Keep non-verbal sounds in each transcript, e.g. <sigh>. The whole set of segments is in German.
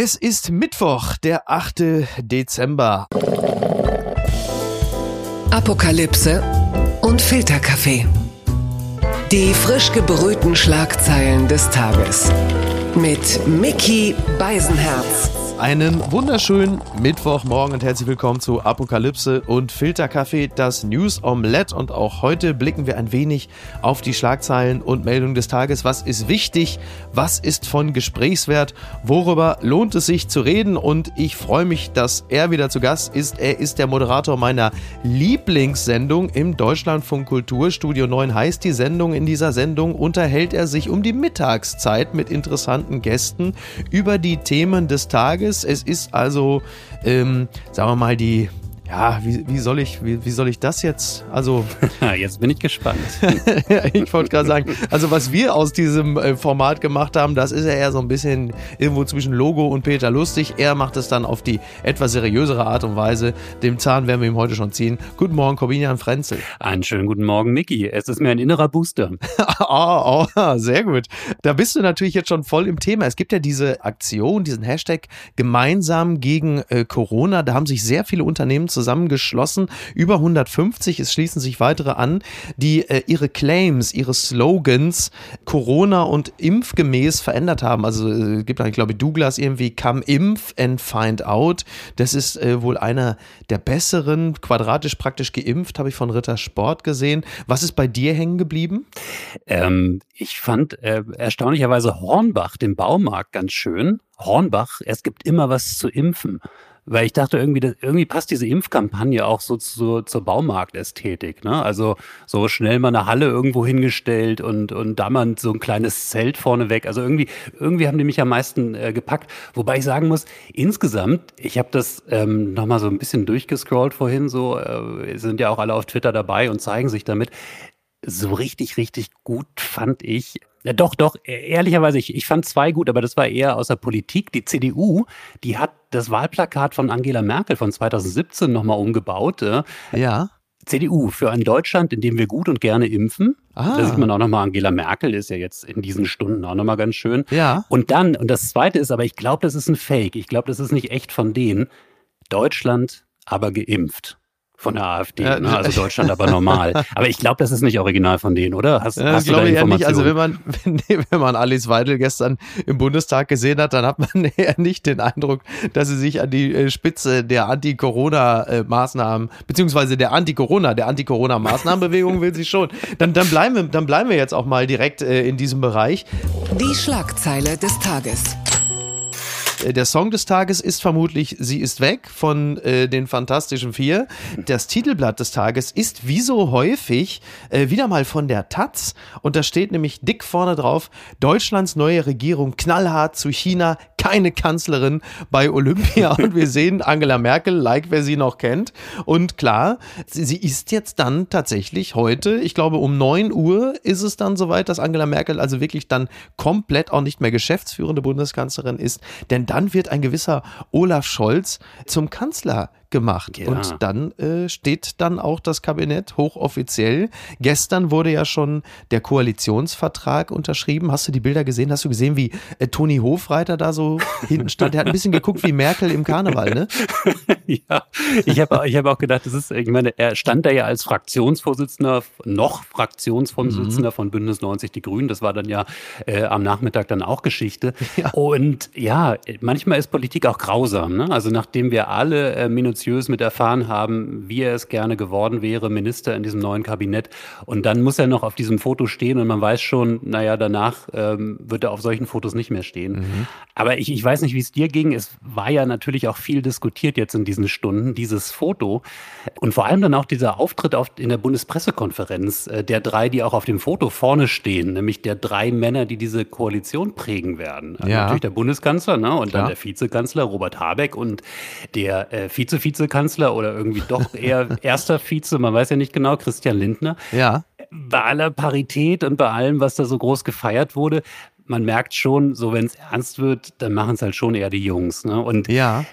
Es ist Mittwoch, der 8. Dezember. Apokalypse und Filterkaffee. Die frisch gebrühten Schlagzeilen des Tages. Mit Mickey Beisenherz. Einen wunderschönen Mittwochmorgen und herzlich willkommen zu Apokalypse und Filterkaffee, das News Omelette. Und auch heute blicken wir ein wenig auf die Schlagzeilen und Meldungen des Tages. Was ist wichtig? Was ist von Gesprächswert? Worüber lohnt es sich zu reden? Und ich freue mich, dass er wieder zu Gast ist. Er ist der Moderator meiner Lieblingssendung im Deutschlandfunk Kulturstudio 9 heißt die Sendung. In dieser Sendung unterhält er sich um die Mittagszeit mit interessanten Gästen über die Themen des Tages Tages. Es ist also, ähm, sagen wir mal, die ja, wie, wie soll ich, wie, wie soll ich das jetzt? Also. <laughs> jetzt bin ich gespannt. <laughs> ich wollte gerade sagen, also was wir aus diesem äh, Format gemacht haben, das ist ja eher so ein bisschen irgendwo zwischen Logo und Peter Lustig. Er macht es dann auf die etwas seriösere Art und Weise. Dem Zahn werden wir ihm heute schon ziehen. Guten Morgen, Corbinian Frenzel. Einen schönen guten Morgen, Micky. Es ist mir ein innerer Booster. <laughs> oh, oh, sehr gut. Da bist du natürlich jetzt schon voll im Thema. Es gibt ja diese Aktion, diesen Hashtag gemeinsam gegen äh, Corona. Da haben sich sehr viele Unternehmen zusammengeschlossen. Über 150, es schließen sich weitere an, die äh, ihre Claims, ihre Slogans Corona und impfgemäß verändert haben. Also äh, gibt ich glaube Douglas irgendwie Come Impf and Find Out. Das ist äh, wohl einer der besseren, quadratisch praktisch geimpft, habe ich von Ritter Sport gesehen. Was ist bei dir hängen geblieben? Ähm, ich fand äh, erstaunlicherweise Hornbach, den Baumarkt, ganz schön. Hornbach, es gibt immer was zu impfen. Weil ich dachte, irgendwie, das, irgendwie passt diese Impfkampagne auch so zu, zur Baumarktästhetik. Ne? Also so schnell mal eine Halle irgendwo hingestellt und, und da mal so ein kleines Zelt vorneweg. Also irgendwie, irgendwie haben die mich am meisten äh, gepackt. Wobei ich sagen muss, insgesamt, ich habe das ähm, nochmal so ein bisschen durchgescrollt vorhin, so äh, sind ja auch alle auf Twitter dabei und zeigen sich damit. So richtig, richtig gut fand ich ja, doch, doch, e-, ehrlicherweise, ich, ich fand zwei gut, aber das war eher aus der Politik. Die CDU, die hat das Wahlplakat von Angela Merkel von 2017 nochmal umgebaut. Ja. CDU für ein Deutschland, in dem wir gut und gerne impfen. Ah. Da sieht man auch nochmal, Angela Merkel ist ja jetzt in diesen Stunden auch nochmal ganz schön. Ja. Und dann, und das zweite ist aber, ich glaube, das ist ein Fake. Ich glaube, das ist nicht echt von denen. Deutschland, aber geimpft von der AfD, ja, ne? also <laughs> Deutschland aber normal. aber ich glaube, das ist nicht original von denen, oder? Hast, ja, hast du da ich Informationen? Nicht. Also wenn man, <laughs> wenn, wenn man Alice Weidel gestern im Bundestag gesehen hat, dann hat man <laughs> eher nicht den Eindruck, dass sie sich an die äh, Spitze der Anti-Corona-Maßnahmen, beziehungsweise der Anti-Corona, der Anti-Corona-Maßnahmenbewegung will sie schon. Dann, dann, bleiben wir, dann bleiben wir jetzt auch mal direkt äh, in diesem Bereich. Die Schlagzeile des Tages. Äh, der Song des Tages ist vermutlich Sie ist weg von äh, den Fantastischen Vier. Das Titelblatt des Tages ist wie so häufig äh, wieder mal von der Taz und da steht nämlich dick vorne drauf, Deutschlands neue Regierung knallhart zu China, keine Kanzlerin bei Olympia <laughs> und wir sehen Angela Merkel, like wer sie noch kennt. Und klar, sie, sie ist jetzt dann tatsächlich heute, ich glaube um 9 Uhr ist es dann soweit, dass Angela Merkel also wirklich dann komplett auch nicht mehr geschäftsführende Bundeskanzlerin ist, denn dann wird ein gewisser Olaf Scholz zum Kanzler gemacht. Ja. Und dann äh, steht dann auch das Kabinett hochoffiziell. Gestern wurde ja schon der Koalitionsvertrag unterschrieben. Hast du die Bilder gesehen? Hast du gesehen, wie äh, Toni Hofreiter da so hinten stand? Der hat ein bisschen geguckt wie Merkel im Karneval, ne? <laughs> ja, ich habe ich hab auch gedacht, das ist, ich meine, er stand da ja als Fraktionsvorsitzender, noch Fraktionsvorsitzender mhm. von Bündnis 90 Die Grünen. Das war dann ja äh, am Nachmittag dann auch Geschichte. Ja. Und ja, manchmal ist Politik auch grausam. Ne? Also nachdem wir alle äh, minutiös mit erfahren haben, wie er es gerne geworden wäre, Minister in diesem neuen Kabinett. Und dann muss er noch auf diesem Foto stehen und man weiß schon, naja, danach ähm, wird er auf solchen Fotos nicht mehr stehen. Mhm. Aber ich, ich weiß nicht, wie es dir ging. Es war ja natürlich auch viel diskutiert jetzt in diesen Stunden, dieses Foto. Und vor allem dann auch dieser Auftritt auf, in der Bundespressekonferenz äh, der drei, die auch auf dem Foto vorne stehen, nämlich der drei Männer, die diese Koalition prägen werden. Also ja. Natürlich der Bundeskanzler ne? und Klar. dann der Vizekanzler Robert Habeck und der äh, Vize Vizekanzler oder irgendwie doch <laughs> eher erster Vize, man weiß ja nicht genau, Christian Lindner. Ja. Bei aller Parität und bei allem, was da so groß gefeiert wurde, man merkt schon, so wenn es ernst wird, dann machen es halt schon eher die Jungs. Ne? Und ja.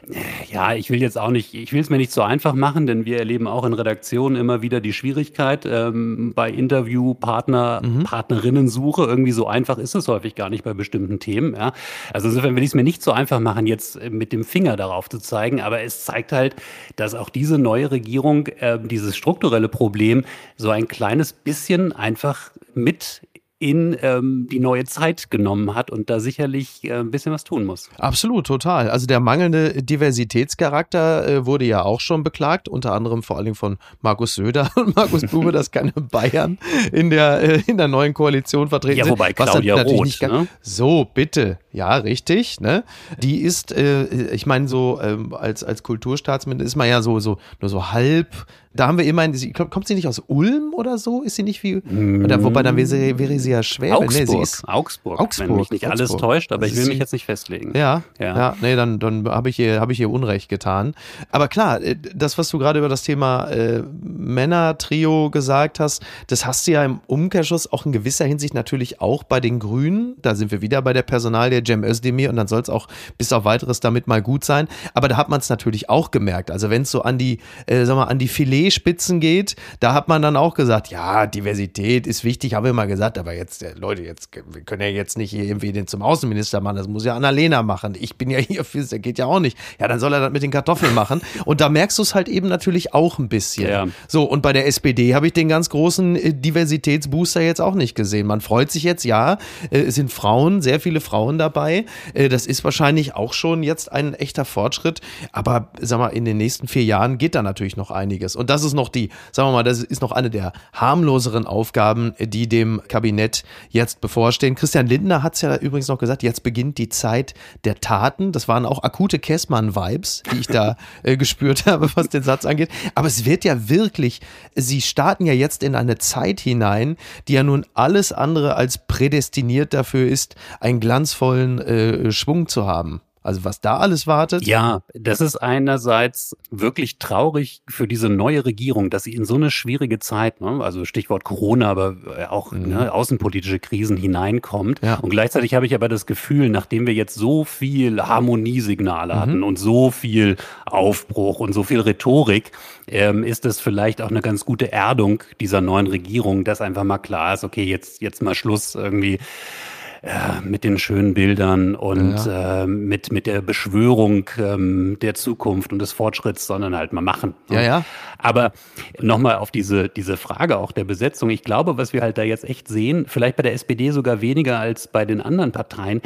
ja, ich will jetzt auch nicht, ich will es mir nicht so einfach machen, denn wir erleben auch in Redaktionen immer wieder die Schwierigkeit ähm, bei Interviewpartner, mhm. Partnerinnensuche. Irgendwie so einfach ist es häufig gar nicht bei bestimmten Themen. Ja? Also insofern will ich es mir nicht so einfach machen, jetzt mit dem Finger darauf zu zeigen, aber es zeigt halt, dass auch diese neue Regierung äh, dieses strukturelle Problem so ein kleines bisschen einfach mit in ähm, die neue Zeit genommen hat und da sicherlich äh, ein bisschen was tun muss. Absolut, total. Also der mangelnde Diversitätscharakter äh, wurde ja auch schon beklagt, unter anderem vor allen Dingen von Markus Söder <laughs> und Markus Bube, dass keine Bayern in der, äh, in der neuen Koalition vertreten sind. Ja, wobei Claudia Roth, ne? So, bitte. Ja, richtig. Ne? Die ist, äh, ich meine, so ähm, als, als Kulturstaatsminister ist man ja so, so nur so halb da haben wir immerhin, sie, kommt sie nicht aus Ulm oder so? Ist sie nicht wie, oder, wobei dann wäre sie, wäre sie ja schwer. Augsburg, nee, ist, Augsburg, Augsburg, wenn mich nicht Augsburg. alles täuscht, aber ich will mich jetzt nicht festlegen. Ja, ja, ja nee, dann, dann habe ich, ihr, hab ich ihr Unrecht getan. Aber klar, äh, das, was du gerade über das Thema äh, Männer-Trio gesagt hast, das hast du ja im Umkehrschluss auch in gewisser Hinsicht natürlich auch bei den Grünen. Da sind wir wieder bei der Personalie Cem Özdemir und dann soll es auch bis auf weiteres damit mal gut sein. Aber da hat man es natürlich auch gemerkt. Also wenn es so an die, äh, sag mal, an die Filet Spitzen geht, da hat man dann auch gesagt, ja, Diversität ist wichtig, haben wir mal gesagt, aber jetzt, äh, Leute, jetzt, wir können ja jetzt nicht irgendwie den zum Außenminister machen, das muss ja Annalena machen. Ich bin ja <laughs> hier, das geht ja auch nicht. Ja, dann soll er das mit den Kartoffeln machen. Und da merkst du es halt eben natürlich auch ein bisschen. Ja. So, und bei der SPD habe ich den ganz großen äh, Diversitätsbooster jetzt auch nicht gesehen. Man freut sich jetzt, ja, äh, es sind Frauen, sehr viele Frauen dabei. Das ist wahrscheinlich auch schon jetzt ein echter Fortschritt. Aber sag mal, in den nächsten vier Jahren geht da natürlich noch einiges. Und das ist noch die, sagen wir mal, das ist noch eine der harmloseren Aufgaben, die dem Kabinett jetzt bevorstehen. Christian Lindner hat es ja übrigens noch gesagt, jetzt beginnt die Zeit der Taten. Das waren auch akute Kessmann-Vibes, die ich da äh, gespürt <laughs> habe, was den Satz angeht. Aber es wird ja wirklich, sie starten ja jetzt in eine Zeit hinein, die ja nun alles andere als prädestiniert dafür ist, einen glanzvollen äh, Schwung zu haben. Also was da alles wartet. Ja, das ist einerseits wirklich traurig für diese neue Regierung, dass sie in so eine schwierige Zeit, ne, also Stichwort Corona, aber äh, auch mhm. ne, außenpolitische Krisen hineinkommt. Ja. Und gleichzeitig habe ich aber das Gefühl, nachdem wir jetzt so viel Harmoniesignale mhm. hatten und so viel Aufbruch und so viel Rhetorik, ähm, ist es vielleicht auch eine ganz gute Erdung dieser neuen Regierung, dass einfach mal klar ist, okay, jetzt, jetzt mal Schluss irgendwie ja, mit den schönen Bildern und ja. äh, mit, mit der Beschwörung ähm, der Zukunft und des Fortschritts, sondern halt mal machen. Ja, ja. Aber nochmal auf diese, diese Frage auch der Besetzung. Ich glaube, was wir halt da jetzt echt sehen, vielleicht bei der SPD sogar weniger als bei den anderen Parteien,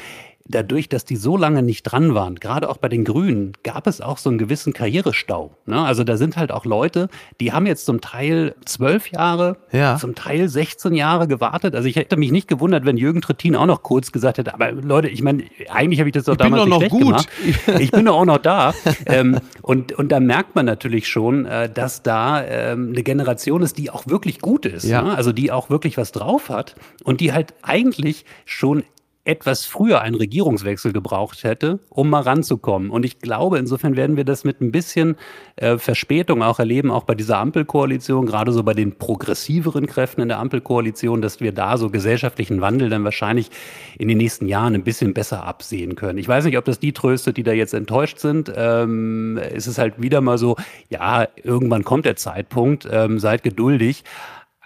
dadurch, dass die so lange nicht dran waren, gerade auch bei den Grünen, gab es auch so einen gewissen Karrierestau. Ne? Also da sind halt auch Leute, die haben jetzt zum Teil zwölf Jahre, ja. zum Teil 16 Jahre gewartet. Also ich hätte mich nicht gewundert, wenn Jürgen Trittin auch noch kurz gesagt hätte, aber Leute, ich meine, eigentlich habe ich das doch ich damals bin doch nicht noch gut. gemacht. <laughs> Ich bin doch auch noch da. ähm, und, und da merkt man natürlich schon, äh, dass da ähm, eine Generation ist, die auch wirklich gut ist. Ja. Ne? Also die auch wirklich was drauf hat und die halt eigentlich schon etwas früher einen Regierungswechsel gebraucht hätte, um mal ranzukommen. Und ich glaube, insofern werden wir das mit ein bisschen äh, Verspätung auch erleben, auch bei dieser Ampelkoalition, gerade so bei den progressiveren Kräften in der Ampelkoalition, dass wir da so gesellschaftlichen Wandel dann wahrscheinlich in den nächsten Jahren ein bisschen besser absehen können. Ich weiß nicht, ob das die tröstet, die da jetzt enttäuscht sind. Ähm, es ist halt wieder mal so, ja, irgendwann kommt der Zeitpunkt, ähm, seid geduldig.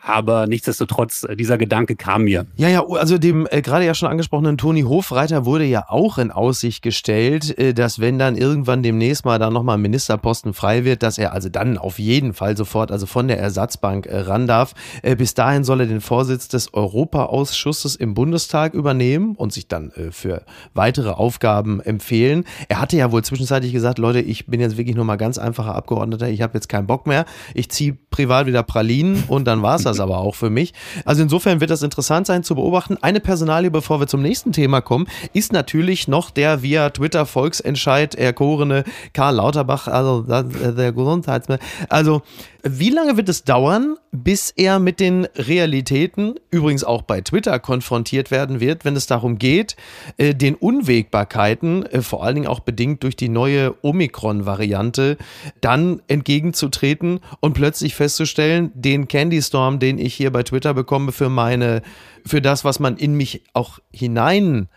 Aber nichtsdestotrotz, äh, dieser Gedanke kam mir. Ja, ja, also dem äh, gerade ja schon angesprochenen Toni Hofreiter wurde ja auch in Aussicht gestellt, äh, dass wenn dann irgendwann demnächst mal dann nochmal Ministerposten frei wird, dass er also dann auf jeden Fall sofort, also von der Ersatzbank äh, ran darf. Äh, bis dahin soll er den Vorsitz des Europaausschusses im Bundestag übernehmen und sich dann äh, für weitere Aufgaben empfehlen. Er hatte ja wohl zwischenzeitlich gesagt, Leute, ich bin jetzt wirklich nur mal ganz einfacher Abgeordneter, ich habe jetzt keinen Bock mehr. Ich ziehe privat wieder Pralinen und dann war's das das aber auch für mich. Also insofern wird das interessant sein zu beobachten. Eine Personalie, bevor wir zum nächsten Thema kommen, ist natürlich noch der via Twitter Volksentscheid erkorene Karl Lauterbach, also der Gesundheitsminister. Also wie lange wird es dauern, bis er mit den Realitäten, übrigens auch bei Twitter, konfrontiert werden wird, wenn es darum geht, äh, den Unwägbarkeiten, äh, vor allen Dingen auch bedingt durch die neue Omikron-Variante, dann entgegenzutreten und plötzlich festzustellen, den Candy Storm, den ich hier bei Twitter bekomme, für meine, für das, was man in mich auch hinein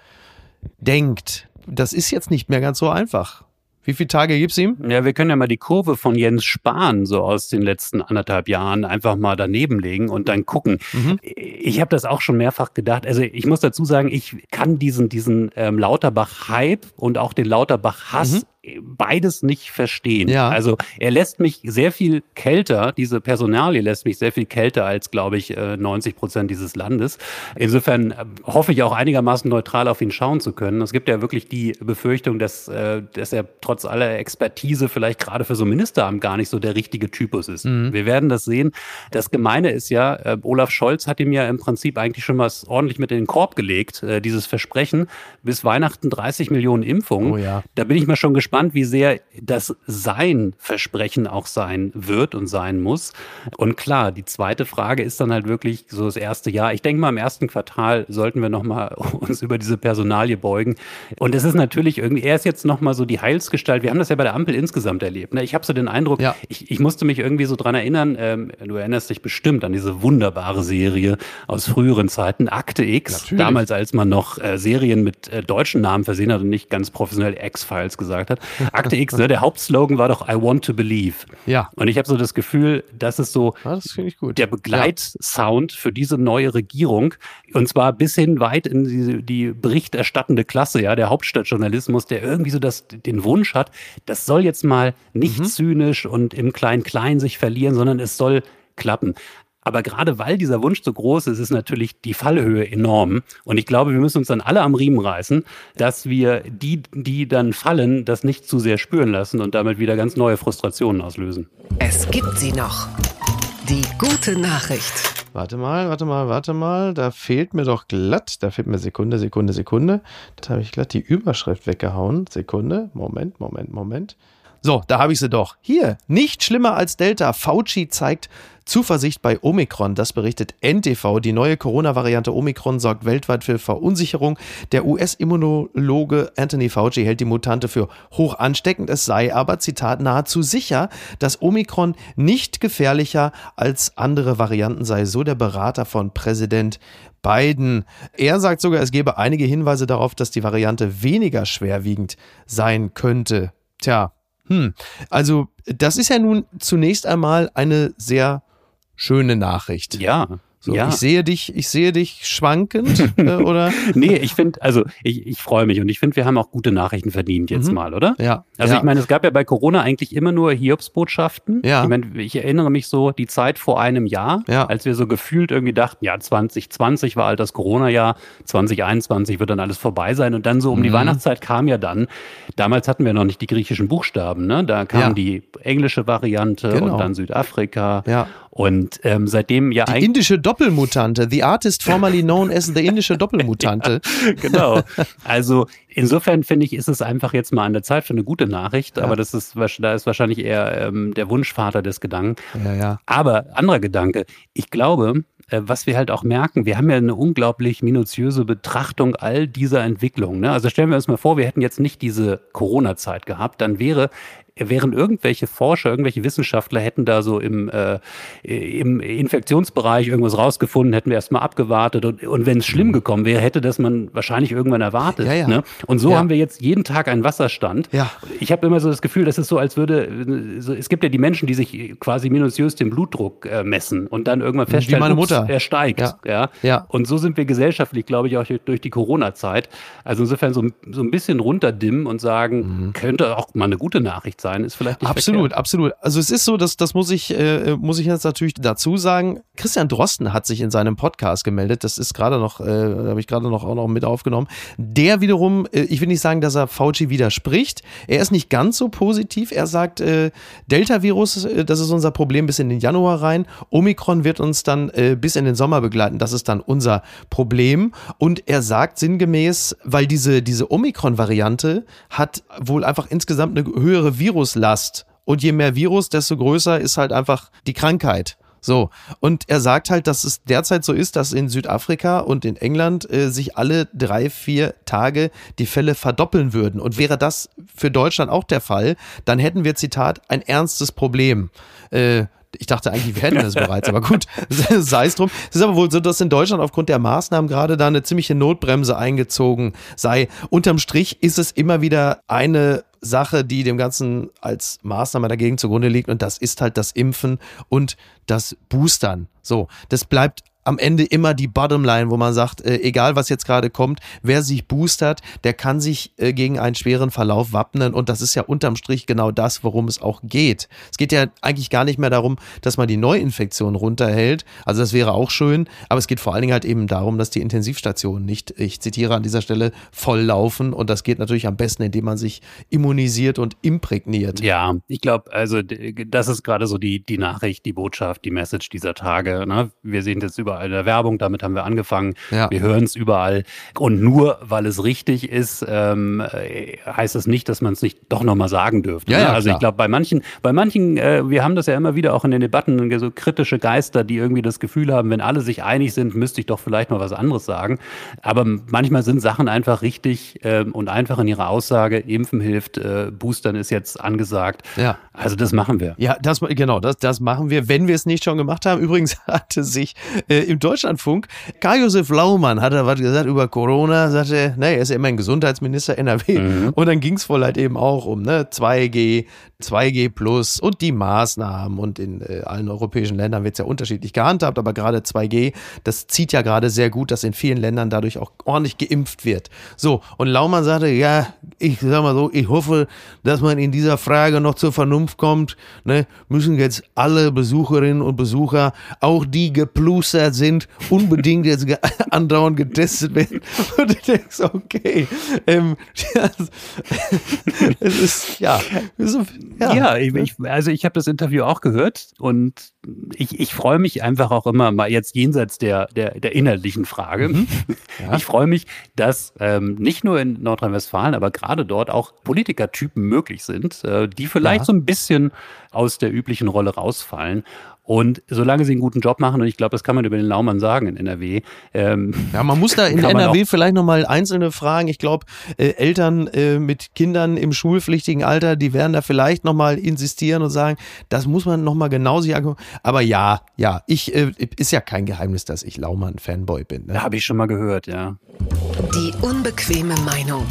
denkt, das ist jetzt nicht mehr ganz so einfach. Wie viele Tage gibt's ihm? Ja, wir können ja mal die Kurve von Jens Spahn so aus den letzten anderthalb Jahren einfach mal daneben legen und dann gucken. Mhm. Ich habe das auch schon mehrfach gedacht. Also ich muss dazu sagen, ich kann diesen, diesen ähm, Lauterbach-Hype und auch den Lauterbach-Hass mhm beides nicht verstehen. Ja. Also er lässt mich sehr viel kälter, diese Personalie lässt mich sehr viel kälter als, glaube ich, 90 äh, Prozent dieses Landes. Insofern äh, hoffe ich auch einigermaßen neutral auf ihn schauen zu können. Es gibt ja wirklich die Befürchtung, dass, äh, dass er trotz aller Expertise vielleicht gerade für so ein Ministeramt gar nicht so der richtige Typus ist. Mhm. Wir werden das sehen. Das Gemeine ist ja, Olaf Scholz hat ihm ja im Prinzip eigentlich schon was ordentlich mit in den Korb gelegt, dieses Versprechen, bis Weihnachten 30 Millionen Impfungen. Oh ja. Da bin ich mal schon gespannt gespannt, wie sehr das sein Versprechen auch sein wird und sein muss. Und klar, die zweite Frage ist dann halt wirklich so das erste Jahr. Ich denke mal, im ersten Quartal sollten wir nochmal <laughs> uns über diese Personalie beugen. Und es ist natürlich irgendwie, er ist jetzt nochmal so die Heilsgestalt. Wir haben das ja bei der Ampel insgesamt erlebt. Ne? Ich habe so den Eindruck, ja. ich, ich musste mich irgendwie so dran erinnern, ähm, du erinnerst dich bestimmt an diese wunderbare Serie aus früheren Zeiten, Akte X. Natürlich. Damals, als man noch äh, Serien mit äh, deutschen Namen versehen hat und nicht ganz professionell X-Files gesagt hat. Akte X, ne, der Hauptslogan war doch I want to believe. Ja. Und ich habe so das Gefühl, das ist so ja, das der Begleitsound ja. für diese neue Regierung. Und zwar bis hin weit in die, die berichterstattende Klasse, ja, der Hauptstadtjournalismus, der irgendwie so das, den Wunsch hat, das soll jetzt mal nicht mhm. zynisch und im Klein-Klein sich verlieren, sondern es soll klappen. Aber gerade weil dieser Wunsch so groß ist, ist natürlich die Fallhöhe enorm. Und ich glaube, wir müssen uns dann alle am Riemen reißen, dass wir die, die dann fallen, das nicht zu sehr spüren lassen und damit wieder ganz neue Frustrationen auslösen. Es gibt sie noch. Die gute Nachricht. Warte mal, warte mal, warte mal. Da fehlt mir doch glatt. Da fehlt mir Sekunde, Sekunde, Sekunde. Da habe ich glatt die Überschrift weggehauen. Sekunde. Moment, Moment, Moment. So, da habe ich sie doch. Hier, nicht schlimmer als Delta. Fauci zeigt Zuversicht bei Omikron. Das berichtet NTV. Die neue Corona-Variante Omikron sorgt weltweit für Verunsicherung. Der US-Immunologe Anthony Fauci hält die Mutante für hoch ansteckend. Es sei aber, Zitat, nahezu sicher, dass Omikron nicht gefährlicher als andere Varianten sei. So der Berater von Präsident Biden. Er sagt sogar, es gebe einige Hinweise darauf, dass die Variante weniger schwerwiegend sein könnte. Tja, hm. Also, das ist ja nun zunächst einmal eine sehr schöne Nachricht. Ja. So, ja. Ich sehe dich, ich sehe dich schwankend, äh, <laughs> oder? nee, ich finde, also ich, ich freue mich und ich finde, wir haben auch gute Nachrichten verdient jetzt mhm. mal, oder? Ja. Also ja. ich meine, es gab ja bei Corona eigentlich immer nur Hiobsbotschaften. Ja. Ich meine, ich erinnere mich so die Zeit vor einem Jahr, ja. als wir so gefühlt irgendwie dachten, ja, 2020 war halt das Corona-Jahr, 2021 wird dann alles vorbei sein und dann so um mhm. die Weihnachtszeit kam ja dann, damals hatten wir noch nicht die griechischen Buchstaben, ne? Da kam ja. die englische Variante genau. und dann Südafrika. Ja. Und ähm, seitdem ja Die indische Doppelmutante, the artist formerly known as the indische Doppelmutante. <laughs> ja, genau. Also insofern finde ich, ist es einfach jetzt mal an der Zeit für eine gute Nachricht, ja. aber das ist, da ist wahrscheinlich eher ähm, der Wunschvater des Gedanken. Ja, ja. Aber anderer Gedanke, ich glaube, äh, was wir halt auch merken, wir haben ja eine unglaublich minutiöse Betrachtung all dieser Entwicklungen. Ne? Also stellen wir uns mal vor, wir hätten jetzt nicht diese Corona-Zeit gehabt, dann wäre während irgendwelche Forscher, irgendwelche Wissenschaftler hätten da so im, äh, im Infektionsbereich irgendwas rausgefunden, hätten wir erstmal abgewartet und, und wenn es schlimm mhm. gekommen wäre, hätte das man wahrscheinlich irgendwann erwartet. Ja, ja. Ne? Und so ja. haben wir jetzt jeden Tag einen Wasserstand. Ich habe immer so das Gefühl, das ist so, als würde, so, es gibt ja die Menschen, die sich quasi minutiös den Blutdruck äh, messen und dann irgendwann feststellen, Wie meine Mutter. Ups, er steigt. Ja. Ja? ja. Und so sind wir gesellschaftlich, glaube ich, auch durch die Corona-Zeit. Also insofern so, so ein bisschen runterdimmen und sagen, mhm. könnte auch mal eine gute Nachricht sein sein, ist vielleicht nicht Absolut, verkehrt. absolut. Also es ist so, dass das muss ich, äh, muss ich jetzt natürlich dazu sagen. Christian Drosten hat sich in seinem Podcast gemeldet. Das ist gerade noch, äh, habe ich gerade noch auch noch mit aufgenommen. Der wiederum, äh, ich will nicht sagen, dass er Fauci widerspricht. Er ist nicht ganz so positiv. Er sagt, äh, Delta-Virus, äh, das ist unser Problem bis in den Januar rein. Omikron wird uns dann äh, bis in den Sommer begleiten. Das ist dann unser Problem. Und er sagt sinngemäß, weil diese, diese Omikron-Variante hat wohl einfach insgesamt eine höhere Virus Viruslast. Und je mehr Virus, desto größer ist halt einfach die Krankheit. So, und er sagt halt, dass es derzeit so ist, dass in Südafrika und in England äh, sich alle drei, vier Tage die Fälle verdoppeln würden. Und wäre das für Deutschland auch der Fall, dann hätten wir, Zitat, ein ernstes Problem. Äh, Ich dachte eigentlich, wir hätten das bereits, aber gut, <laughs> sei es drum. Es ist aber wohl so, dass in Deutschland aufgrund der Maßnahmen gerade da eine ziemliche Notbremse eingezogen sei. Unterm Strich ist es immer wieder eine Sache, die dem Ganzen als Maßnahme dagegen zugrunde liegt und das ist halt das Impfen und das Boostern. So, das bleibt am Ende immer die Bottomline, wo man sagt, äh, egal was jetzt gerade kommt, wer sich boostert, der kann sich äh, gegen einen schweren Verlauf wappnen und das ist ja unterm Strich genau das, worum es auch geht. Es geht ja eigentlich gar nicht mehr darum, dass man die Neuinfektion runterhält, also das wäre auch schön, aber es geht vor allen Dingen halt eben darum, dass die Intensivstationen nicht, ich zitiere an dieser Stelle, voll laufen und das geht natürlich am besten, indem man sich immunisiert und imprägniert. Ja, ich glaube, also das ist gerade so die, die Nachricht, die Botschaft, die Message dieser Tage. Ne? Wir sehen jetzt überall überall in der Werbung, damit haben wir angefangen. Ja. Wir hören es überall. Und nur weil es richtig ist, ähm, äh, heißt das nicht, dass man es nicht doch nochmal sagen dürfte. Ja, ne? ja, also klar. ich glaube, bei manchen, bei manchen, äh, wir haben das ja immer wieder auch in den Debatten, so kritische Geister, die irgendwie das Gefühl haben, wenn alle sich einig sind, müsste ich doch vielleicht mal was anderes sagen. Aber manchmal sind Sachen einfach richtig äh, und einfach in ihrer Aussage, Impfen hilft, äh, Boostern ist jetzt angesagt. Ja. Also das machen wir. Ja, das genau, das, das machen wir, wenn wir es nicht schon gemacht haben. Übrigens <laughs> hatte sich äh, im Deutschlandfunk Karl-Josef Laumann hat er was gesagt über Corona, sagte, ne, er ist ja immerhin Gesundheitsminister NRW. Mhm. Und dann ging es wohl halt eben auch um ne, 2G, 2G Plus und die Maßnahmen. Und in äh, allen europäischen Ländern wird es ja unterschiedlich gehandhabt, aber gerade 2G, das zieht ja gerade sehr gut, dass in vielen Ländern dadurch auch ordentlich geimpft wird. So, und Laumann sagte, ja, ich sag mal so, ich hoffe, dass man in dieser Frage noch zur Vernunft kommt. Ne, müssen jetzt alle Besucherinnen und Besucher, auch die geplustert sind, unbedingt jetzt <laughs> andauernd getestet werden. <laughs> Und du denkst, okay, ähm, <laughs> es ist, ja, ja, ja ich, also ich habe das Interview auch gehört und ich, ich freue mich einfach auch immer mal jetzt jenseits der, der, der inhaltlichen Frage. Mhm. Ja. Ich freue mich, dass ähm, nicht nur in Nordrhein-Westfalen, aber gerade dort auch Politikertypen möglich sind, äh, die vielleicht ja. so ein bisschen aus der üblichen Rolle rausfallen und solange sie einen guten Job machen, und ich glaube, das kann man über den Laumann sagen in NRW. Ähm, ja, man muss da in <laughs> NRW vielleicht nochmal einzelne Fragen. Ich glaube, äh, Eltern äh, mit Kindern im schulpflichtigen Alter, die werden da vielleicht nochmal insistieren und sagen, das muss man nochmal genau sich angucken. Aber ja, ja, ich, äh, ist ja kein Geheimnis, dass ich Laumann-Fanboy bin. Ne? Habe ich schon mal gehört, ja. Die unbequeme Meinung.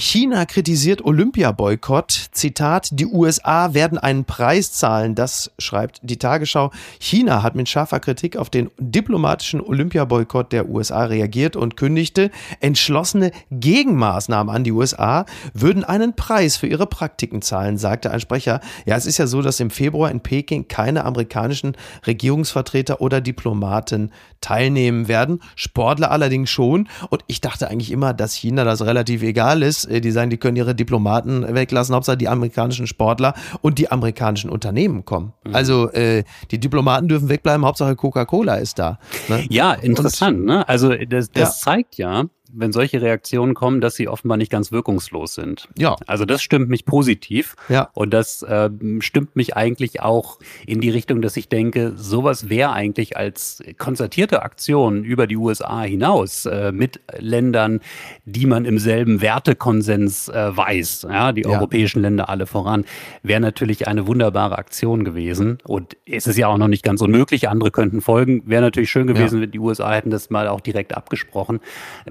China kritisiert Olympiaboykott. Zitat, die USA werden einen Preis zahlen. Das schreibt die Tagesschau. China hat mit scharfer Kritik auf den diplomatischen Olympiaboykott der USA reagiert und kündigte, entschlossene Gegenmaßnahmen an die USA würden einen Preis für ihre Praktiken zahlen, sagte ein Sprecher. Ja, es ist ja so, dass im Februar in Peking keine amerikanischen Regierungsvertreter oder Diplomaten teilnehmen werden. Sportler allerdings schon. Und ich dachte eigentlich immer, dass China das relativ egal ist. Äh, die sagen, die können ihre Diplomaten weglassen, Hauptsache die amerikanischen Sportler und die amerikanischen Unternehmen kommen. Mhm. Also äh, die Diplomaten dürfen wegbleiben, Hauptsache Coca-Cola ist da. Ne? Ja, interessant. Und, ne? Also das, das ja. zeigt ja, wenn solche Reaktionen kommen, dass sie offenbar nicht ganz wirkungslos sind. Ja. Also das stimmt mich positiv. Ja. Und das äh, stimmt mich eigentlich auch in die Richtung, dass ich denke, sowas wäre eigentlich als konzertierte Aktion über die USA hinaus äh, mit Ländern, die man im selben Wertekonsens äh, weiß, ja, die ja. europäischen Länder alle voran, wäre natürlich eine wunderbare Aktion gewesen. Und es ist ja auch noch nicht ganz unmöglich, andere könnten folgen. Wäre natürlich schön gewesen, ja. wenn die USA hätten das mal auch direkt abgesprochen.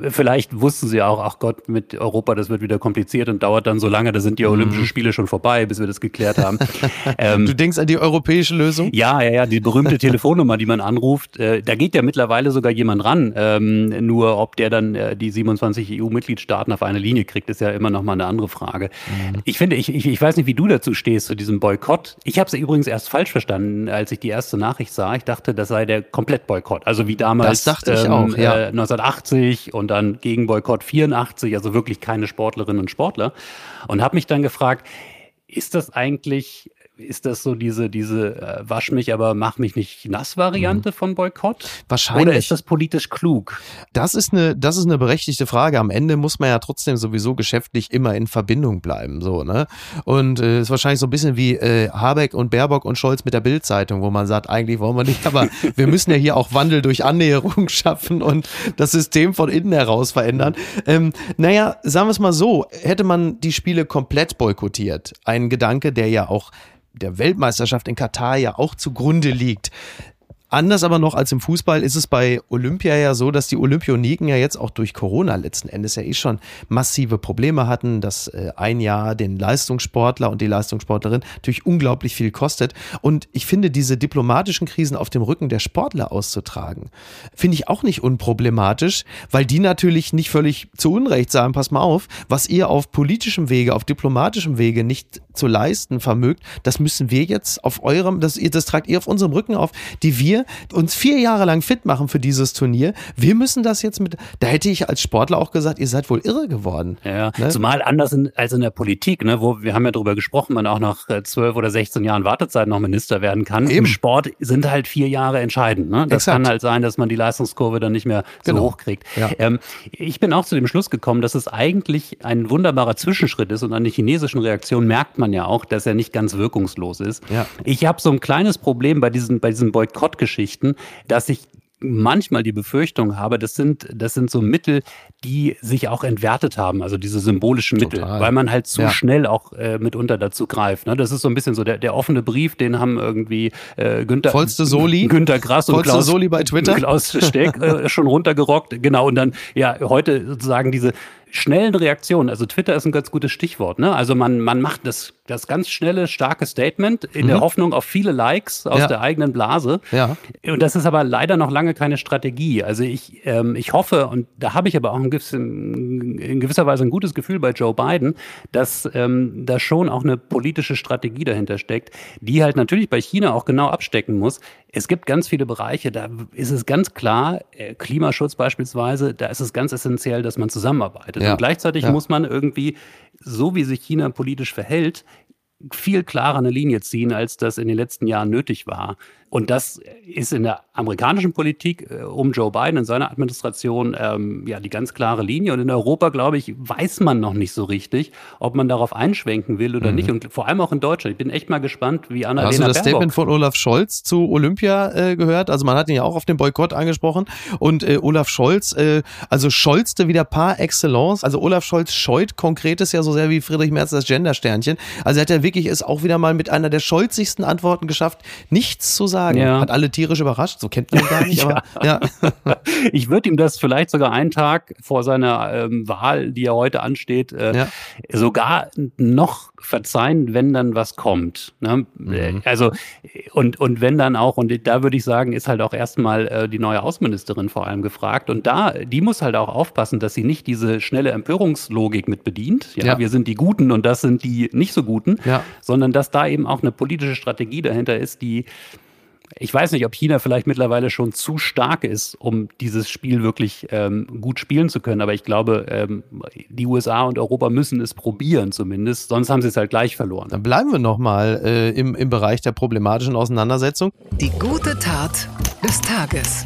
Vielleicht vielleicht wussten sie auch, ach Gott, mit Europa, das wird wieder kompliziert und dauert dann so lange, da sind die Olympischen mhm. Spiele schon vorbei, bis wir das geklärt haben. <laughs> ähm, du denkst an die europäische Lösung? Ja, ja, ja, die berühmte <laughs> Telefonnummer, die man anruft, äh, da geht ja mittlerweile sogar jemand ran. Ähm, nur ob der dann äh, die 27 EU-Mitgliedstaaten auf eine Linie kriegt, ist ja immer noch mal eine andere Frage. Mhm. Ich finde, ich, ich, ich weiß nicht, wie du dazu stehst, zu diesem Boykott. Ich habe es übrigens erst falsch verstanden, als ich die erste Nachricht sah. Ich dachte, das sei der Komplettboykott. Also wie damals das dachte ich ähm, auch, ja. äh, 1980 und dann gegen Boykott 84, also wirklich keine Sportlerinnen und Sportler. Und habe mich dann gefragt, ist das eigentlich ist das so diese, diese äh, Wasch mich, aber mach mich nicht nass Variante mhm. von Boykott? Wahrscheinlich. Oder ist das politisch klug? Das ist eine, das ist eine berechtigte Frage. Am Ende muss man ja trotzdem sowieso geschäftlich immer in Verbindung bleiben, so, ne? Und äh, ist wahrscheinlich so ein bisschen wie äh, Habeck und Baerbock und Scholz mit der Bildzeitung, wo man sagt, eigentlich wollen wir nicht, aber <laughs> wir müssen ja hier auch Wandel durch Annäherung <laughs> schaffen und das System von innen heraus verändern. Ähm, naja, sagen wir es mal so, hätte man die Spiele komplett boykottiert, ein Gedanke, der ja auch der Weltmeisterschaft in Katar ja auch zugrunde liegt. Anders aber noch als im Fußball ist es bei Olympia ja so, dass die Olympioniken ja jetzt auch durch Corona letzten Endes ja eh schon massive Probleme hatten, dass äh, ein Jahr den Leistungssportler und die Leistungssportlerin natürlich unglaublich viel kostet. Und ich finde, diese diplomatischen Krisen auf dem Rücken der Sportler auszutragen, finde ich auch nicht unproblematisch, weil die natürlich nicht völlig zu Unrecht sagen, pass mal auf, was ihr auf politischem Wege, auf diplomatischem Wege nicht zu leisten vermögt, das müssen wir jetzt auf eurem, das, das tragt ihr auf unserem Rücken auf, die wir uns vier Jahre lang fit machen für dieses Turnier. Wir müssen das jetzt mit. Da hätte ich als Sportler auch gesagt, ihr seid wohl irre geworden. Ja, ne? zumal anders in, als in der Politik, ne, wo wir haben ja darüber gesprochen, man auch nach äh, zwölf oder 16 Jahren Wartezeit noch Minister werden kann. Eben. Im Sport sind halt vier Jahre entscheidend. Ne? Das Exakt. kann halt sein, dass man die Leistungskurve dann nicht mehr so genau. hoch kriegt. Ja. Ähm, ich bin auch zu dem Schluss gekommen, dass es eigentlich ein wunderbarer Zwischenschritt ist und an der chinesischen Reaktion merkt man ja auch, dass er nicht ganz wirkungslos ist. Ja. Ich habe so ein kleines Problem bei diesen, bei diesen Boykott Geschichten, dass ich manchmal die Befürchtung habe, das sind, das sind so Mittel, die sich auch entwertet haben, also diese symbolischen Total. Mittel, weil man halt zu ja. schnell auch äh, mitunter dazu greift. Ne? Das ist so ein bisschen so der, der offene Brief, den haben irgendwie äh, Günther, Vollste Soli, Günther Grass und Klaus, Soli bei Twitter. <laughs> Klaus Steck äh, schon runtergerockt. Genau, und dann ja heute sozusagen diese schnellen Reaktionen. Also Twitter ist ein ganz gutes Stichwort. Ne? Also man, man macht das, das ganz schnelle, starke Statement in mhm. der Hoffnung auf viele Likes aus ja. der eigenen Blase. Ja. Und das ist aber leider noch lange keine Strategie. Also ich, ähm, ich hoffe, und da habe ich aber auch ein gewissen, in gewisser Weise ein gutes Gefühl bei Joe Biden, dass ähm, da schon auch eine politische Strategie dahinter steckt, die halt natürlich bei China auch genau abstecken muss. Es gibt ganz viele Bereiche, da ist es ganz klar, äh, Klimaschutz beispielsweise, da ist es ganz essentiell, dass man zusammenarbeitet. Ja. Und gleichzeitig ja. muss man irgendwie, so wie sich China politisch verhält, viel klarer eine Linie ziehen, als das in den letzten Jahren nötig war. Und das ist in der amerikanischen Politik äh, um Joe Biden in seiner Administration ähm, ja die ganz klare Linie. Und in Europa, glaube ich, weiß man noch nicht so richtig, ob man darauf einschwenken will oder mhm. nicht. Und vor allem auch in Deutschland. Ich bin echt mal gespannt, wie Annalena Hast du das Baerbock Statement von Olaf Scholz zu Olympia äh, gehört? Also man hat ihn ja auch auf den Boykott angesprochen. Und äh, Olaf Scholz, äh, also Scholzte wieder par excellence. Also Olaf Scholz scheut Konkretes ja so sehr wie Friedrich Merz das Gendersternchen. Also er hat ja wirklich es auch wieder mal mit einer der scholzigsten Antworten geschafft, nichts zu sagen sagen. Ja. Hat alle tierisch überrascht, so kennt man ihn gar nicht. <laughs> aber, ja. <laughs> ich würde ihm das vielleicht sogar einen Tag vor seiner ähm, Wahl, die ja heute ansteht, äh, ja. sogar noch verzeihen, wenn dann was kommt. Ne? Mhm. Also und und wenn dann auch und da würde ich sagen, ist halt auch erstmal äh, die neue Außenministerin vor allem gefragt und da die muss halt auch aufpassen, dass sie nicht diese schnelle Empörungslogik mit bedient. Ja, ja. wir sind die Guten und das sind die nicht so Guten, ja. sondern dass da eben auch eine politische Strategie dahinter ist, die ich weiß nicht, ob China vielleicht mittlerweile schon zu stark ist, um dieses Spiel wirklich ähm, gut spielen zu können. Aber ich glaube, ähm, die USA und Europa müssen es probieren zumindest, sonst haben sie es halt gleich verloren. Dann bleiben wir nochmal äh, im, im Bereich der problematischen Auseinandersetzung. Die gute Tat des Tages.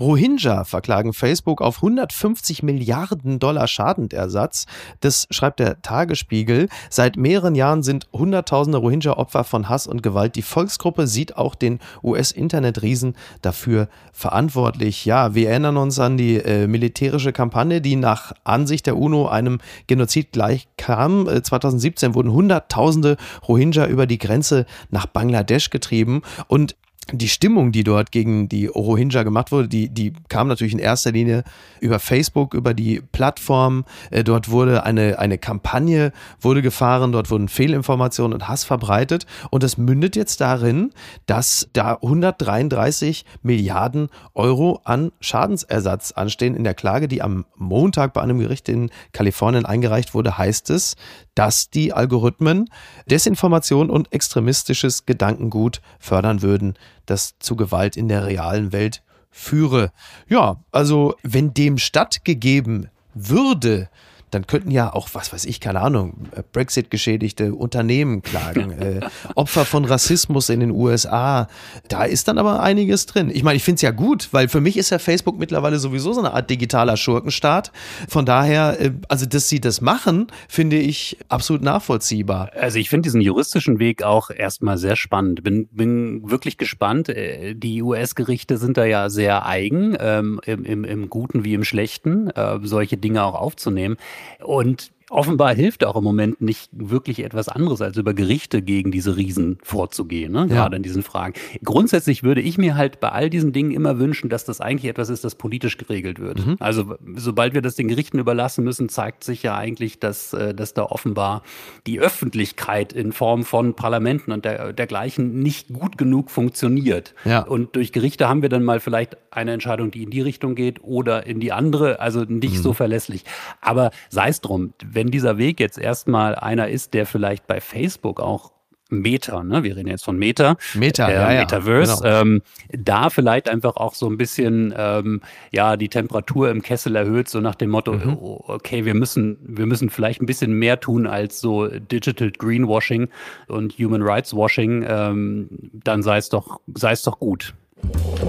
Rohingya verklagen Facebook auf 150 Milliarden Dollar Schadenersatz. Das schreibt der Tagesspiegel. Seit mehreren Jahren sind Hunderttausende Rohingya Opfer von Hass und Gewalt. Die Volksgruppe sieht auch den US-Internetriesen dafür verantwortlich. Ja, wir erinnern uns an die äh, militärische Kampagne, die nach Ansicht der UNO einem Genozid gleich kam. Äh, 2017 wurden Hunderttausende Rohingya über die Grenze nach Bangladesch getrieben und die Stimmung, die dort gegen die Rohingya gemacht wurde, die, die kam natürlich in erster Linie über Facebook, über die Plattform. Äh, dort wurde eine, eine Kampagne wurde gefahren, dort wurden Fehlinformationen und Hass verbreitet. Und das mündet jetzt darin, dass da 133 Milliarden Euro an Schadensersatz anstehen. In der Klage, die am Montag bei einem Gericht in Kalifornien eingereicht wurde, heißt es, dass die Algorithmen Desinformation und extremistisches Gedankengut fördern würden, das zu Gewalt in der realen Welt führe. Ja, also wenn dem stattgegeben würde, dann könnten ja auch, was weiß ich, keine Ahnung, äh, Brexit-geschädigte Unternehmen klagen, <laughs> äh, Opfer von Rassismus in den USA. Da ist dann aber einiges drin. Ich meine, ich finde es ja gut, weil für mich ist ja Facebook mittlerweile sowieso so eine Art digitaler Schurkenstaat. Von daher, äh, also dass sie das machen, finde ich absolut nachvollziehbar. Also ich finde diesen juristischen Weg auch erstmal sehr spannend. Bin, bin wirklich gespannt. Äh, die US-Gerichte sind da ja sehr eigen, ähm, im, im, im Guten wie im Schlechten, äh, solche Dinge auch aufzunehmen. Und offenbar hilft auch im Moment nicht wirklich etwas anderes, als über Gerichte gegen diese Riesen vorzugehen, ne? gerade ja. in diesen Fragen. Grundsätzlich würde ich mir halt bei all diesen Dingen immer wünschen, dass das eigentlich etwas ist, das politisch geregelt wird. Mhm. Also sobald wir das den Gerichten überlassen müssen, zeigt sich ja eigentlich, dass, äh, dass da offenbar die Öffentlichkeit in Form von Parlamenten und der, dergleichen nicht gut genug funktioniert. Ja. Und durch Gerichte haben wir dann mal vielleicht eine Entscheidung, die in die Richtung geht oder in die andere, also nicht mhm. so verlässlich. Aber sei es drum, wenn dieser Weg jetzt erstmal einer ist, der vielleicht bei Facebook auch Meta, ne? wir reden jetzt von Meta, Meta, äh, ja, ja, Metaverse, genau. ähm, da vielleicht einfach auch so ein bisschen ähm, ja die Temperatur im Kessel erhöht, so nach dem Motto, mhm. Oh, okay, wir müssen wir müssen vielleicht ein bisschen mehr tun als so Digital Greenwashing und Human Rights Washing, ähm, dann sei es doch sei es doch gut.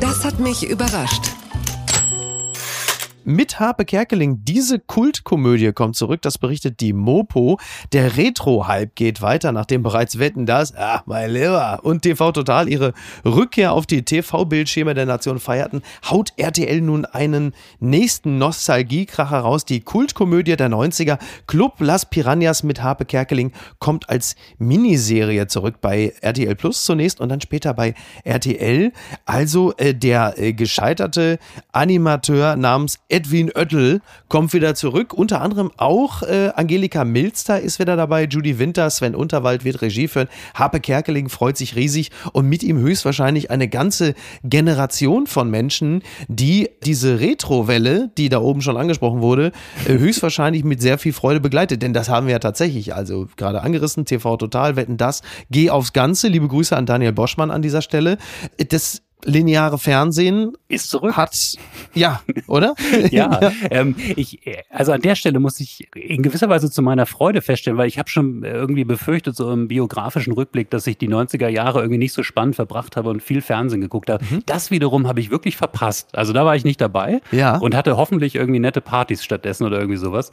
Das hat mich überrascht mit Harpe Kerkeling. Diese Kultkomödie kommt zurück, das berichtet die Mopo. Der Retro-Hype geht weiter, nachdem bereits Wetten das, ah, mein Lieber, und TV Total ihre Rückkehr auf die TV-Bildschirme der Nation feierten, haut RTL nun einen nächsten Nostalgiekracher raus. Die Kultkomödie der 90er, Club Las Piranhas mit Harpe Kerkeling, kommt als Miniserie zurück bei RTL Plus zunächst und dann später bei RTL. Also äh, der äh, gescheiterte Animateur namens Edwin Oettel kommt wieder zurück. Unter anderem auch äh, Angelika Milster ist wieder dabei. Judy Winter, Sven Unterwald wird Regie führen. Harpe Kerkeling freut sich riesig und mit ihm höchstwahrscheinlich eine ganze Generation von Menschen, die diese Retro-Welle, die da oben schon angesprochen wurde, äh, <laughs> höchstwahrscheinlich mit sehr viel Freude begleitet. Denn das haben wir ja tatsächlich, also gerade angerissen, TV Total, wetten das. Geh aufs Ganze. Liebe Grüße an Daniel Boschmann an dieser Stelle. Das lineare Fernsehen ist zurück. Hat ja, oder? <laughs> ja. Ähm, ich, also an der Stelle muss ich in gewisser Weise zu meiner Freude feststellen, weil ich habe schon irgendwie befürchtet, so im biografischen Rückblick, dass ich die 90er Jahre irgendwie nicht so spannend verbracht habe und viel Fernsehen geguckt habe. Mhm. Das wiederum habe ich wirklich verpasst. Also da war ich nicht dabei ja. und hatte hoffentlich irgendwie nette Partys stattdessen oder irgendwie sowas.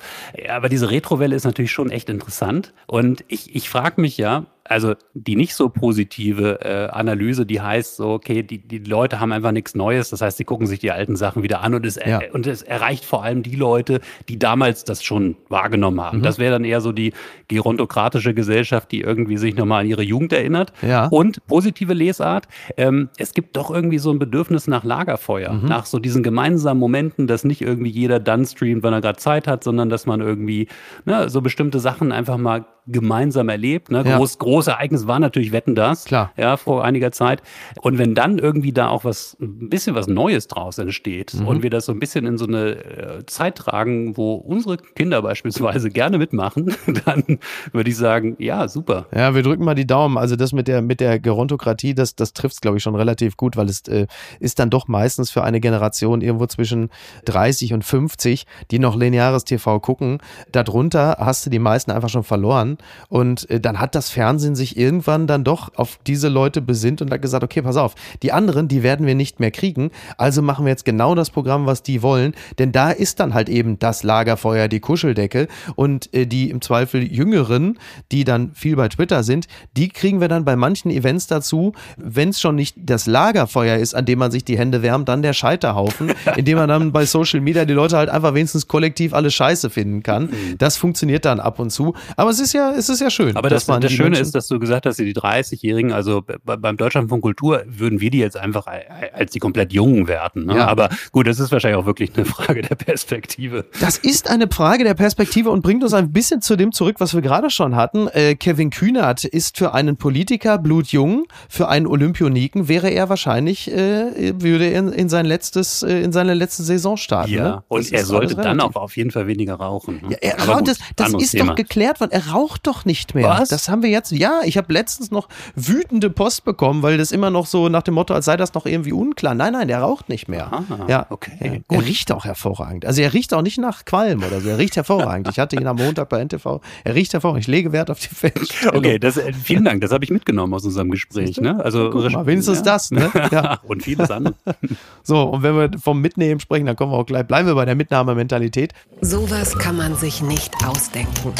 Aber diese Retrowelle ist natürlich schon echt interessant. Und ich, ich frage mich ja, also die nicht so positive äh, Analyse, die heißt so, okay, die, die Leute haben einfach nichts Neues, das heißt, sie gucken sich die alten Sachen wieder an und es, ja. äh, und es erreicht vor allem die Leute, die damals das schon wahrgenommen haben. Mhm. Das wäre dann eher so die gerontokratische Gesellschaft, die irgendwie sich nochmal an ihre Jugend erinnert. Ja. Und positive Lesart, ähm, es gibt doch irgendwie so ein Bedürfnis nach Lagerfeuer, mhm. nach so diesen gemeinsamen Momenten, dass nicht irgendwie jeder dann streamt, wenn er gerade Zeit hat, sondern dass man irgendwie ne, so bestimmte Sachen einfach mal gemeinsam erlebt. Ne? Ja. Groß, große Ereignis war natürlich Wetten das, Klar. ja, vor einiger Zeit. Und wenn dann irgendwie da auch was, ein bisschen was Neues draus entsteht mhm. und wir das so ein bisschen in so eine äh, Zeit tragen, wo unsere Kinder beispielsweise <laughs> gerne mitmachen, <laughs> dann würde ich sagen, ja, super. Ja, wir drücken mal die Daumen. Also das mit der, mit der Gerontokratie, das, das trifft es, glaube ich, schon relativ gut, weil es äh, ist dann doch meistens für eine Generation irgendwo zwischen 30 und 50, die noch lineares TV gucken. Darunter hast du die meisten einfach schon verloren. Und äh, dann hat das Fernsehen sich irgendwann dann doch auf diese Leute besinnt und hat gesagt, okay, pass auf, die anderen, die werden wir nicht mehr kriegen. Also machen wir jetzt genau das Programm, was die wollen. Denn da ist dann halt eben das Lagerfeuer, die Kuscheldecke und äh, die im Zweifel Jüngeren, die dann viel bei Twitter sind, die kriegen wir dann bei manchen Events dazu, wenn es schon nicht das Lagerfeuer ist, an dem man sich die Hände wärmt, dann der Scheiterhaufen, <laughs> indem man dann bei Social Media die Leute halt einfach wenigstens kollektiv alles scheiße finden kann. Mhm. Das funktioniert dann ab und zu. Aber es ist ja es ist ja schön. Aber das, das Schöne Menschen ist, dass du gesagt hast, die 30-Jährigen, also beim Deutschland von Kultur würden wir die jetzt einfach als die komplett Jungen werten. Ne? Ja. Aber gut, das ist wahrscheinlich auch wirklich eine Frage der Perspektive. Das ist eine Frage der Perspektive und bringt uns ein bisschen zu dem zurück, was wir gerade schon hatten. Äh, Kevin Kühnert ist für einen Politiker blutjung, für einen Olympioniken wäre er wahrscheinlich, äh, würde er in, sein letztes, äh, in seine letzte Saison starten. Ja, ne? und er sollte dann auch auf jeden Fall weniger rauchen. Ne? Ja, er raucht, das, das ist Thema. doch geklärt worden. Er raucht raucht doch nicht mehr. Was? Das haben wir jetzt. Ja, ich habe letztens noch wütende Post bekommen, weil das immer noch so nach dem Motto, als sei das noch irgendwie unklar. Nein, nein, der raucht nicht mehr. Aha, ja, okay. Ja. Er riecht auch hervorragend. Also er riecht auch nicht nach Qualm oder so. Er riecht hervorragend. Ich hatte ihn am Montag bei NTV. Er riecht hervorragend. Ich lege Wert auf die Feststellung. Okay, das, äh, vielen Dank. Das habe ich mitgenommen aus unserem Gespräch. Ne? Also Guck mal, wenigstens ja. das. Ne? <laughs> Ja. und vieles andere. <laughs> so, und wenn wir vom Mitnehmen sprechen, dann kommen wir auch gleich. Bleiben wir bei der Mitnahmementalität. Sowas kann man sich nicht ausdenken.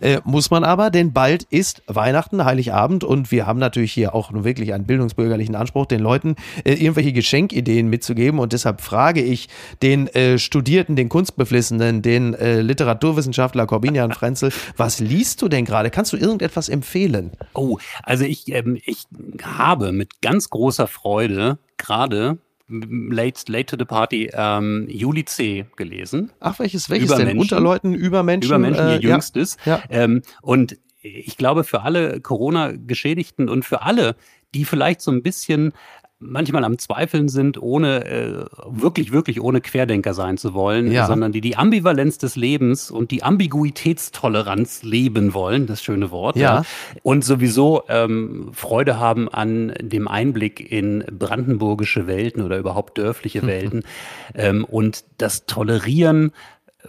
Äh, muss man aber, denn bald ist Weihnachten, Heiligabend und wir haben natürlich hier auch nur wirklich einen bildungsbürgerlichen Anspruch, den Leuten äh, irgendwelche Geschenkideen mitzugeben und deshalb frage ich den äh, Studierten, den Kunstbeflissenen, den äh, Literaturwissenschaftler Corbinian <laughs> Frenzel, was liest du denn gerade? Kannst du irgendetwas empfehlen? Oh, also ich, ähm, ich habe mit ganz großer Freude gerade Late, late to the Party ähm, Juli C. gelesen. Ach, welches, welches über denn? Menschen, Unter Leuten, über Menschen? Über Menschen, ihr äh, jüngstes. Ja. ja. Ähm, und ich glaube, für alle Corona-Geschädigten und für alle, die vielleicht so ein bisschen manchmal am Zweifeln sind, ohne äh, wirklich, wirklich ohne Querdenker sein zu wollen, ja. sondern die die Ambivalenz des Lebens und die Ambiguitätstoleranz leben wollen, das schöne Wort, ja. ja. und sowieso ähm, Freude haben an dem Einblick in brandenburgische Welten oder überhaupt dörfliche <laughs> Welten ähm, und das Tolerieren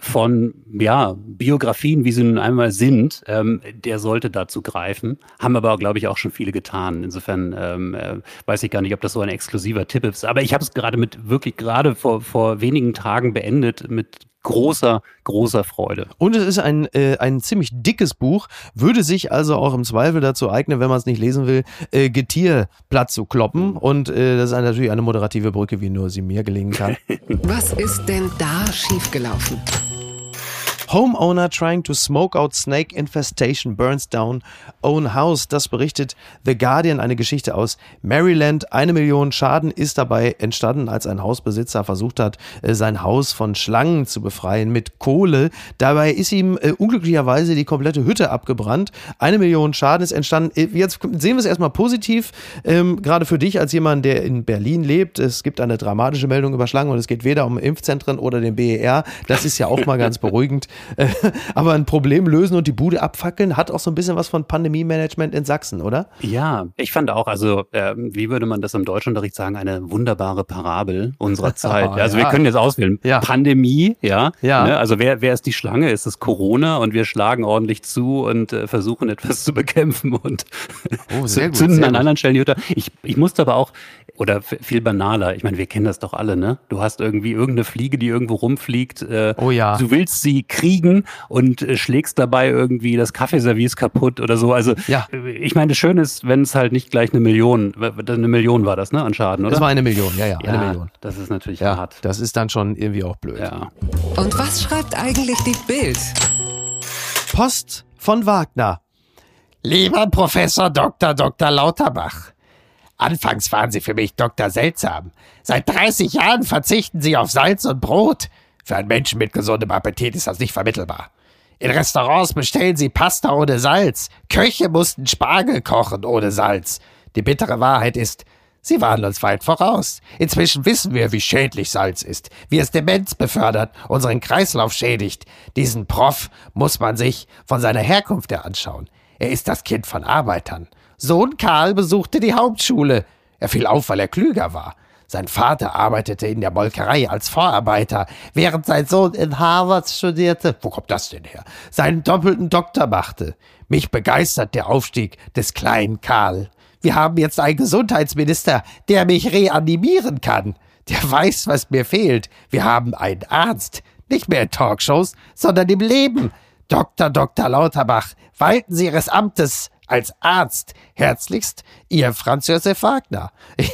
von ja, Biografien, wie sie nun einmal sind, ähm, der sollte dazu greifen. Haben aber, glaube ich, auch schon viele getan. Insofern ähm, äh, weiß ich gar nicht, ob das so ein exklusiver Tipp ist. Aber ich habe es gerade mit wirklich gerade vor, vor wenigen Tagen beendet mit großer, großer Freude. Und es ist ein, äh, ein ziemlich dickes Buch, würde sich also auch im Zweifel dazu eignen, wenn man es nicht lesen will, äh, Getier platt zu kloppen. Mhm. Und äh, das ist natürlich eine moderative Brücke, wie nur sie mir gelingen kann. <laughs> Was ist denn da schiefgelaufen? Homeowner trying to smoke out snake infestation burns down own house. Das berichtet The Guardian, eine Geschichte aus Maryland. Eine Million Schaden ist dabei entstanden, als ein Hausbesitzer versucht hat, äh, sein Haus von Schlangen zu befreien mit Kohle. Dabei ist ihm äh, unglücklicherweise die komplette Hütte abgebrannt. Eine Million Schaden ist entstanden. Äh, jetzt sehen wir es erstmal positiv, ähm, gerade für dich als jemand, der in Berlin lebt. Es gibt eine dramatische Meldung über Schlangen und es geht weder um Impfzentren oder den BER. Das ist ja auch mal ganz <laughs> beruhigend. <laughs> aber ein Problem lösen und die Bude abfackeln hat auch so ein bisschen was von Pandemie-Management in Sachsen, oder? Ja, ich fand auch, also äh, wie würde man das im Deutschunterricht sagen, eine wunderbare Parabel unserer <laughs> Zeit. oh, also ja. wir können jetzt auswählen. Ja. Pandemie, ja. ja. Ne? Also wer, wer ist die Schlange? Ist es Corona und wir schlagen ordentlich zu und äh, versuchen etwas zu bekämpfen und oh, <laughs> gut, zünden an gut. anderen Stellen die Hütte. Ich, ich musste aber auch, oder viel banaler, ich meine, wir kennen das doch alle, ne? Du hast irgendwie irgendeine Fliege, die irgendwo rumfliegt. Äh, oh ja. Du willst sie kriegen und äh, schlägst dabei irgendwie das Kaffeeservice kaputt oder so. Also ja. Äh, ich meine, das Schöne ist, wenn es halt nicht gleich eine Million, eine Million war das, ne, an Schaden, oder? Das war eine Million, ja, ja, eine Million. Das ist natürlich ja, hart. Das ist dann schon irgendwie auch blöd. Ja. Und was schreibt eigentlich die Bild? Post von Wagner. Lieber Professor Dr. Dr. Lauterbach. Anfangs waren Sie für mich Doktor Seltsam. Seit 30 Jahren verzichten Sie auf Salz und Brot. Für einen Menschen mit gesundem Appetit ist das nicht vermittelbar. In Restaurants bestellen Sie Pasta ohne Salz. Köche mussten Spargel kochen ohne Salz. Die bittere Wahrheit ist, Sie waren uns weit voraus. Inzwischen wissen wir, wie schädlich Salz ist, wie es Demenz befördert, unseren Kreislauf schädigt. Diesen Prof muss man sich von seiner Herkunft her anschauen. Er ist das Kind von Arbeitern. Sohn Karl besuchte die Hauptschule. Er fiel auf, weil er klüger war. Sein Vater arbeitete in der Molkerei als Vorarbeiter, während sein Sohn in Harvard studierte. Wo kommt das denn her? Seinen doppelten Doktor machte. Mich begeistert der Aufstieg des kleinen Karl. Wir haben jetzt einen Gesundheitsminister, der mich reanimieren kann. Der weiß, was mir fehlt. Wir haben einen Arzt. Nicht mehr in Talkshows, sondern im Leben. Dr. Dr. Lauterbach, walten Sie Ihres Amtes als Arzt. Herzlichst, Ihr Franz Josef Wagner.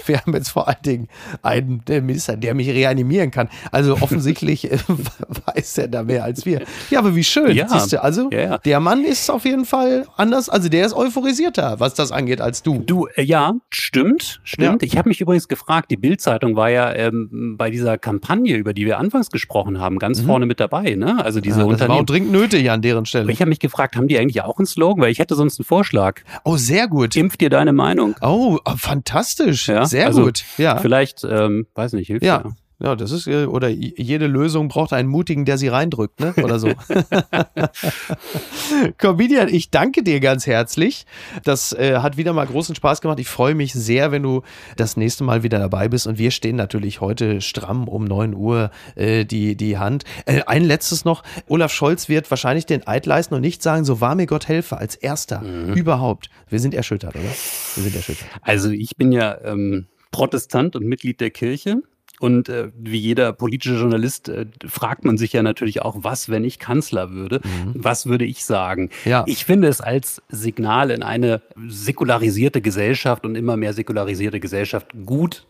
Wir haben jetzt vor allen Dingen einen Minister, der mich reanimieren kann. Also offensichtlich äh, <laughs> weiß er da mehr als wir. Ja, aber wie schön. Ja. Siehst du, also ja, ja. der Mann ist auf jeden Fall anders, also der ist euphorisierter, was das angeht, als du. Du, äh, ja, stimmt, stimmt. Ich habe mich übrigens gefragt, die Bildzeitung war ja ähm, bei dieser Kampagne, über die wir anfangs gesprochen haben, ganz mhm. vorne mit dabei. Ne? Also diese ja, das Unternehmen. war auch dringend nötig an deren Stelle. Ich habe mich gefragt, haben die eigentlich auch einen Slogan? Weil ich hätte sonst einen Vorschlag. Oh, sehr gut. Impf dir deine Meinung. Oh, fantastisch. Ja? Sehr also, gut. Ja. Vielleicht, ähm, weiß nicht, hilft ja. ja. Ja, das ist, äh, oder jede Lösung braucht einen Mutigen, der sie reindrückt, ne? Oder so. <laughs> Comedian, ich danke dir ganz herzlich. Das äh, hat wieder mal großen Spaß gemacht. Ich freue mich sehr, wenn du das nächste Mal wieder dabei bist. Und wir stehen natürlich heute stramm um neun Uhr äh, die, die Hand. Äh, ein letztes noch. Olaf Scholz wird wahrscheinlich den Eid leisten und nicht sagen, so wahr mir Gott helfe, als erster mhm. überhaupt. Wir sind erschüttert, oder? Wir sind erschüttert. Also ich bin ja ähm, Protestant und Mitglied der Kirche. Und äh, wie jeder politische Journalist äh, fragt man sich ja natürlich auch, was, wenn ich Kanzler würde? Mhm. Was würde ich sagen? Ja. Ich finde es als Signal in eine säkularisierte Gesellschaft und immer mehr säkularisierte Gesellschaft gut,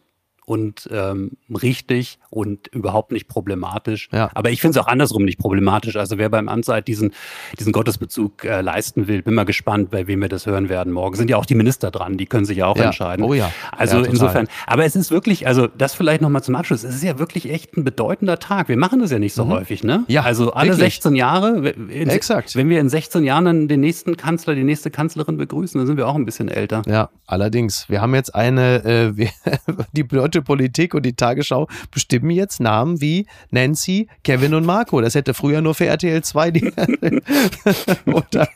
und ähm, richtig und überhaupt nicht problematisch. Ja. Aber ich finde es auch andersrum nicht problematisch. Also wer beim Amtseid diesen, diesen Gottesbezug äh, leisten will, bin mal gespannt, bei wem wir das hören werden. Morgen sind ja auch die Minister dran, die können sich ja auch ja. entscheiden. Oh ja. Also ja, insofern, aber es ist wirklich, also das vielleicht nochmal zum Abschluss, es ist ja wirklich echt ein bedeutender Tag. Wir machen das ja nicht so mhm. häufig, ne? Ja. Also alle wirklich. 16 Jahre. In, Exakt. Wenn wir in 16 Jahren dann den nächsten Kanzler, die nächste Kanzlerin begrüßen, dann sind wir auch ein bisschen älter. Ja, allerdings. Wir haben jetzt eine, äh, <laughs> die deutsche deutsche Politik und die Tagesschau bestimmen jetzt Namen wie Nancy, Kevin und Marco. Das hätte früher nur für RTL 2 die <laughs> oder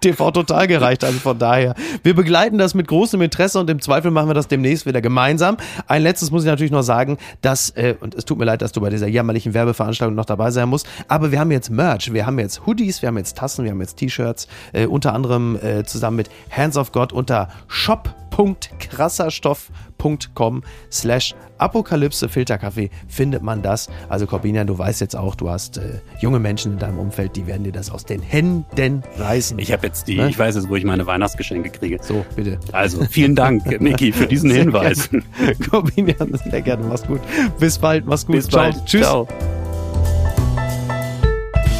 TV Total gereicht. Also von daher, wir begleiten das mit großem Interesse und im Zweifel machen wir das demnächst wieder gemeinsam. Ein letztes muss ich natürlich noch sagen, dass, äh, und es tut mir leid, dass du bei dieser jämmerlichen Werbeveranstaltung noch dabei sein musst, aber wir haben jetzt Merch, wir haben jetzt Hoodies, wir haben jetzt Tassen, wir haben jetzt T-Shirts, äh, unter anderem äh, zusammen mit Hands of God unter Shop www.krasserstoff.com slash Apokalypse Filterkaffee findet man das. Also Corbinian, du weißt jetzt auch, du hast äh, junge Menschen in deinem Umfeld, die werden dir das aus den Händen reißen. Ich habe jetzt die, ne? ich weiß jetzt, wo ich meine Weihnachtsgeschenke kriege. So, bitte. Also, vielen Dank, <laughs> Miki, für diesen sehr Hinweis. Corbinian, sehr gerne, mach's gut. Bis bald, mach's gut. Bis Ciao. bald. Tschüss. Ciao.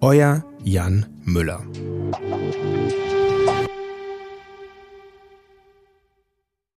Euer Jan Müller.